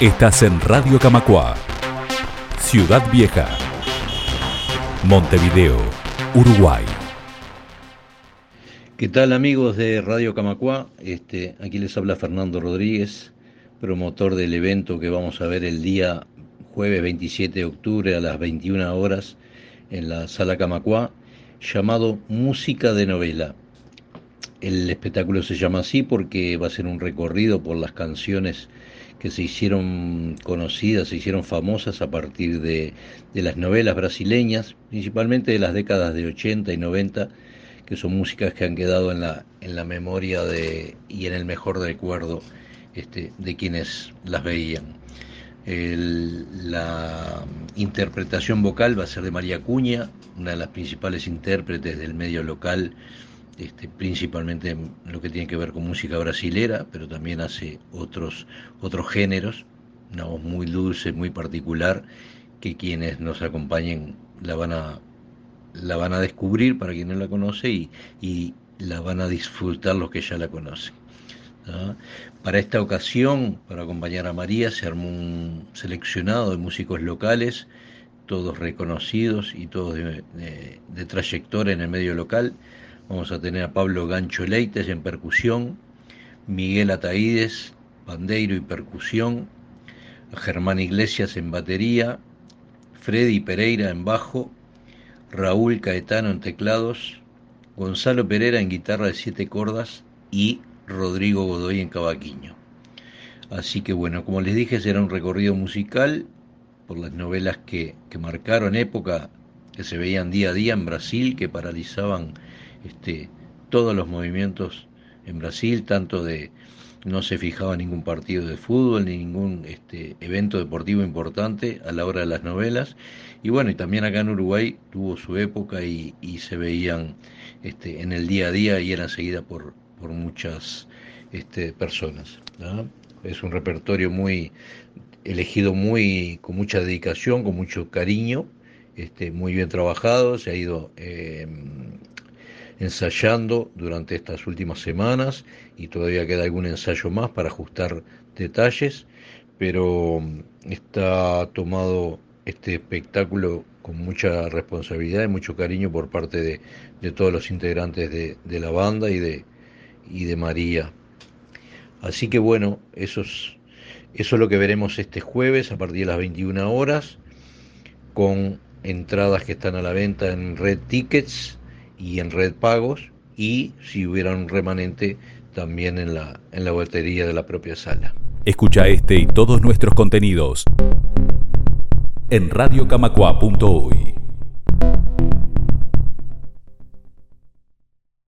Estás en Radio Camacua, Ciudad Vieja, Montevideo, Uruguay. ¿Qué tal amigos de Radio Camacua? Este, aquí les habla Fernando Rodríguez, promotor del evento que vamos a ver el día jueves 27 de octubre a las 21 horas en la Sala Camacua, llamado Música de Novela. El espectáculo se llama así porque va a ser un recorrido por las canciones que se hicieron conocidas, se hicieron famosas a partir de, las novelas brasileñas, principalmente de las décadas de 80 y 90, que son músicas que han quedado en la, en la memoria de, y en el mejor recuerdo este, de quienes las veían. la interpretación vocal va a ser de María Cuña, una de las principales intérpretes del medio local este, principalmente lo que tiene que ver con música brasilera, pero también hace otros, otros géneros, una voz muy dulce, muy particular, que quienes nos acompañen la van a, la van a descubrir para quien no la conoce y, y la van a disfrutar los que ya la conocen. Para esta ocasión, para acompañar a María, se armó un seleccionado de músicos locales, todos reconocidos y todos de, de trayectoria en el medio local Vamos a tener a Pablo Gancho Leites en percusión, Miguel Ataídes, pandeiro y percusión, Germán Iglesias en batería, Freddy Pereira en bajo, Raúl Caetano en teclados, Gonzalo Pereira en guitarra de siete cordas y Rodrigo Godoy en cavaquinho. Así que bueno, como les dije, será un recorrido musical por las novelas que, que marcaron época, que se veían día a día en Brasil, que paralizaban este, todos los movimientos en Brasil, tanto de no se fijaba ningún partido de fútbol ni ningún este, evento deportivo importante a la hora de las novelas. Y bueno, y también acá en Uruguay tuvo su época y, se veían este, en el día a día y eran seguidas por, muchas este, personas. Es un repertorio muy elegido muy con mucha dedicación, con mucho cariño, este, muy bien trabajado, se ha ido eh, ensayando durante estas últimas semanas y todavía queda algún ensayo más para ajustar detalles, pero mm, está tomado este espectáculo con mucha responsabilidad y mucho cariño por parte de, todos los integrantes de, la banda y de, y de María. Así que bueno, eso es, eso es lo que veremos este jueves a partir de las 21 horas, con entradas que están a la venta en Red Tickets y en red pagos y si hubiera un remanente también en la, en la batería de la propia sala. Escucha este y todos nuestros contenidos en radiocamacua.uy.